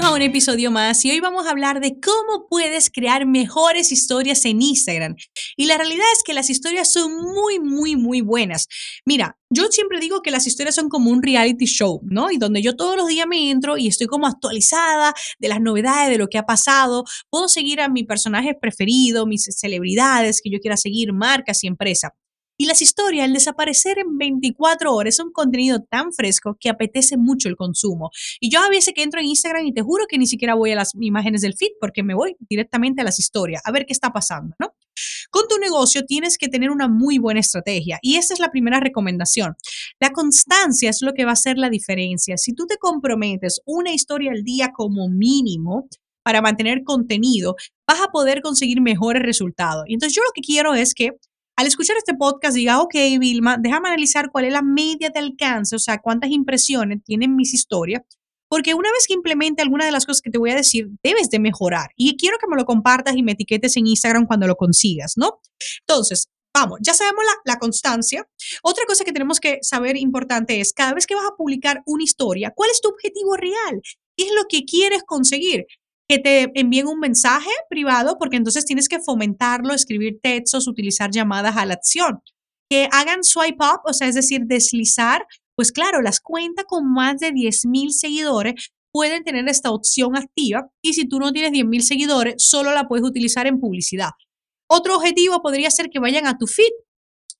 a un episodio más y hoy vamos a hablar de cómo puedes crear mejores historias en Instagram. Y la realidad es que las historias son muy, muy, muy buenas. Mira, yo siempre digo que las historias son como un reality show, ¿no? Y donde yo todos los días me entro y estoy como actualizada de las novedades, de lo que ha pasado. Puedo seguir a mi personaje preferido, mis celebridades que yo quiera seguir, marcas y empresas. Y las historias, al desaparecer en 24 horas, es un contenido tan fresco que apetece mucho el consumo. Y yo a veces que entro en Instagram y te juro que ni siquiera voy a las imágenes del feed porque me voy directamente a las historias, a ver qué está pasando, ¿no? Con tu negocio tienes que tener una muy buena estrategia y esta es la primera recomendación. La constancia es lo que va a hacer la diferencia. Si tú te comprometes una historia al día como mínimo, para mantener contenido, vas a poder conseguir mejores resultados. Y entonces yo lo que quiero es que al escuchar este podcast diga, ok, Vilma, déjame analizar cuál es la media de alcance, o sea, cuántas impresiones tienen mis historias, porque una vez que implemente alguna de las cosas que te voy a decir, debes de mejorar. Y quiero que me lo compartas y me etiquetes en Instagram cuando lo consigas, ¿no? Entonces, vamos, ya sabemos la, la, constancia. Otra cosa que tenemos que saber importante es, cada vez que vas a publicar una historia, ¿cuál es tu objetivo real? ¿Qué es lo que quieres conseguir? Que te envíen un mensaje privado, porque entonces tienes que fomentarlo, escribir textos, utilizar llamadas a la acción. Que hagan swipe up, o sea, es decir, deslizar, pues claro, las cuentas con más de 10 mil seguidores pueden tener esta opción activa y si tú no tienes 10 mil seguidores, solo la puedes utilizar en publicidad. Otro objetivo podría ser que vayan a tu feed.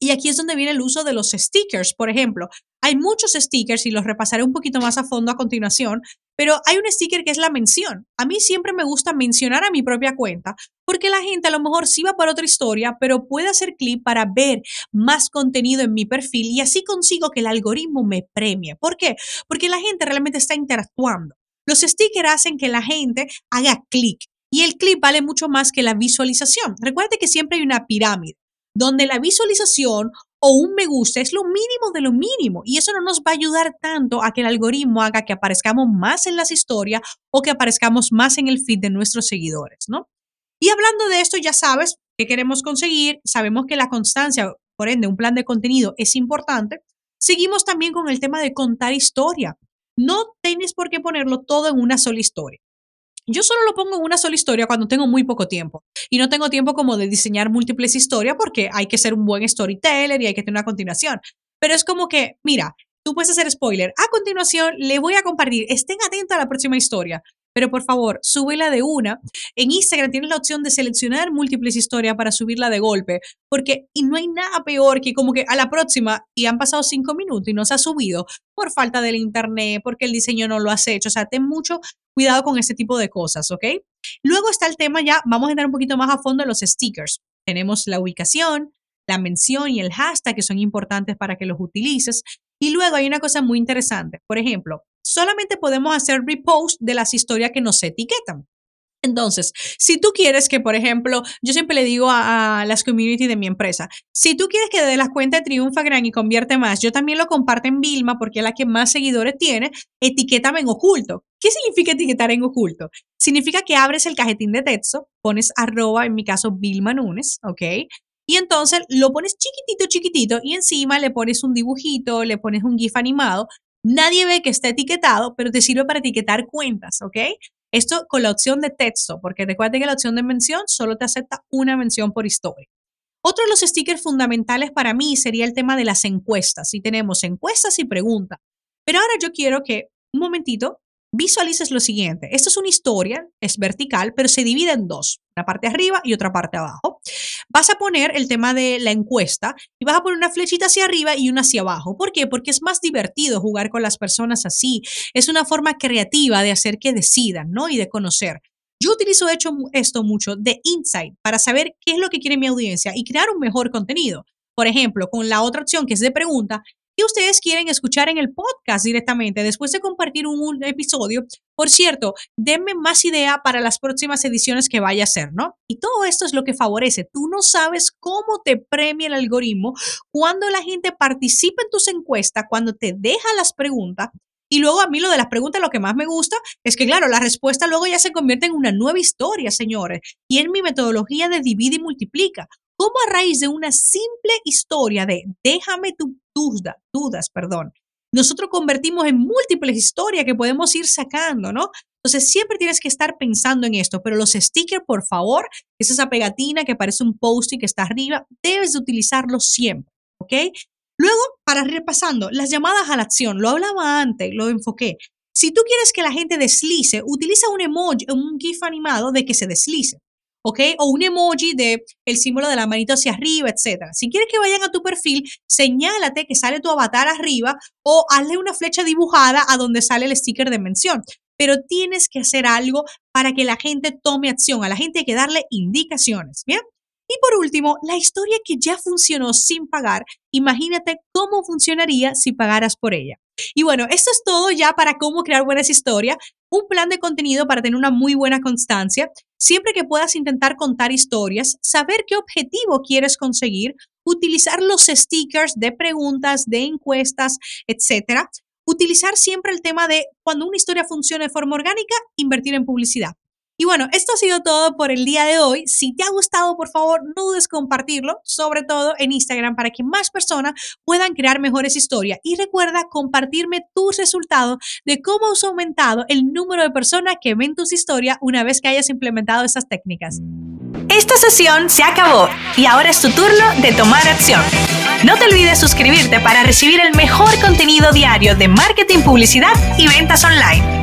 Y aquí es donde viene el uso de los stickers, por ejemplo. Hay muchos stickers y los repasaré un poquito más a fondo a continuación, pero hay un sticker que es la mención. A mí siempre me gusta mencionar a mi propia cuenta porque la gente a lo mejor sí va para otra historia, pero puede hacer clic para ver más contenido en mi perfil y así consigo que el algoritmo me premie. ¿Por qué? Porque la gente realmente está interactuando. Los stickers hacen que la gente haga clic y el clic vale mucho más que la visualización. Recuerde que siempre hay una pirámide donde la visualización o un me gusta es lo mínimo de lo mínimo y eso no nos va a ayudar tanto a que el algoritmo haga que aparezcamos más en las historias o que aparezcamos más en el feed de nuestros seguidores, ¿no? Y hablando de esto, ya sabes qué queremos conseguir, sabemos que la constancia, por ende, un plan de contenido es importante. Seguimos también con el tema de contar historia. No tienes por qué ponerlo todo en una sola historia. Yo solo lo pongo en una sola historia cuando tengo muy poco tiempo y no tengo tiempo como de diseñar múltiples historias porque hay que ser un buen storyteller y hay que tener una continuación. Pero es como que, mira, tú puedes hacer spoiler. A continuación, le voy a compartir. Estén atentos a la próxima historia. Pero por favor, súbela de una. En Instagram tienes la opción de seleccionar múltiples historias para subirla de golpe, porque y no hay nada peor que como que a la próxima y han pasado cinco minutos y no se ha subido por falta del internet, porque el diseño no lo has hecho. O sea, ten mucho cuidado con ese tipo de cosas, ¿ok? Luego está el tema ya, vamos a entrar un poquito más a fondo en los stickers. Tenemos la ubicación, la mención y el hashtag que son importantes para que los utilices. Y luego hay una cosa muy interesante. Por ejemplo, solamente podemos hacer repost de las historias que nos etiquetan. Entonces, si tú quieres que, por ejemplo, yo siempre le digo a, las community de mi empresa, si tú quieres que de las cuentas triunfa gran y convierte más, yo también lo comparto en Vilma porque es la que más seguidores tiene, etiquétame en oculto. ¿Qué significa etiquetar en oculto? Significa que abres el cajetín de texto, pones arroba, en mi caso, Vilma Nunes, ¿ok? Y entonces lo pones chiquitito, chiquitito y encima le pones un dibujito, le pones un GIF animado. Nadie ve que está etiquetado, pero te sirve para etiquetar cuentas, ¿ok? Esto con la opción de texto, porque recuerden que la opción de mención solo te acepta una mención por historia. Otro de los stickers fundamentales para mí sería el tema de las encuestas. Y tenemos encuestas y preguntas. Pero ahora yo quiero que, un momentito, visualices lo siguiente. Esta es una historia, es vertical, pero se divide en dos, una parte arriba y otra parte abajo. Vas a poner el tema de la encuesta y vas a poner una flechita hacia arriba y una hacia abajo. ¿Por qué? Porque es más divertido jugar con las personas así. Es una forma creativa de hacer que decidan, ¿no? Y de conocer. Yo utilizo hecho esto mucho de insight para saber qué es lo que quiere mi audiencia y crear un mejor contenido. Por ejemplo, con la otra opción que es de pregunta, que ustedes quieren escuchar en el podcast directamente después de compartir un, episodio. Por cierto, denme más idea para las próximas ediciones que vaya a hacer, ¿no? Y todo esto es lo que favorece. Tú no sabes cómo te premia el algoritmo cuando la gente participa en tus encuestas, cuando te deja las preguntas y luego a mí lo de las preguntas, lo que más me gusta es que, claro, la respuesta luego ya se convierte en una nueva historia, señores. Y en mi metodología de divide y multiplica. ¿Cómo a raíz de una simple historia de déjame tus dudas, dudas, perdón, nosotros convertimos en múltiples historias que podemos ir sacando, ¿no? Entonces siempre tienes que estar pensando en esto, pero los stickers, por favor, es esa pegatina que parece un post-it que está arriba, debes de utilizarlo siempre, ¿ok? Luego, para repasando, las llamadas a la acción, lo hablaba antes, lo enfoqué. Si tú quieres que la gente deslice, utiliza un emoji, un GIF animado de que se deslice, ¿ok? O un emoji de el símbolo de la manito hacia arriba, etc. Si quieres que vayan a tu perfil, señálate que sale tu avatar arriba o hazle una flecha dibujada a donde sale el sticker de mención. Pero tienes que hacer algo para que la gente tome acción. A la gente hay que darle indicaciones, ¿bien? Y por último, la historia que ya funcionó sin pagar, imagínate cómo funcionaría si pagaras por ella. Y bueno, esto es todo ya para cómo crear buenas historias, un plan de contenido para tener una muy buena constancia, siempre que puedas intentar contar historias, saber qué objetivo quieres conseguir, utilizar los stickers de preguntas, de encuestas, etcétera. Utilizar siempre el tema de cuando una historia funciona de forma orgánica, invertir en publicidad. Y bueno, esto ha sido todo por el día de hoy. Si te ha gustado, por favor, no dudes compartirlo, sobre todo en Instagram, para que más personas puedan crear mejores historias. Y recuerda compartirme tus resultados de cómo has aumentado el número de personas que ven tus historias una vez que hayas implementado estas técnicas. Esta sesión se acabó y ahora es tu turno de tomar acción. No te olvides suscribirte para recibir el mejor contenido diario de marketing, publicidad y ventas online.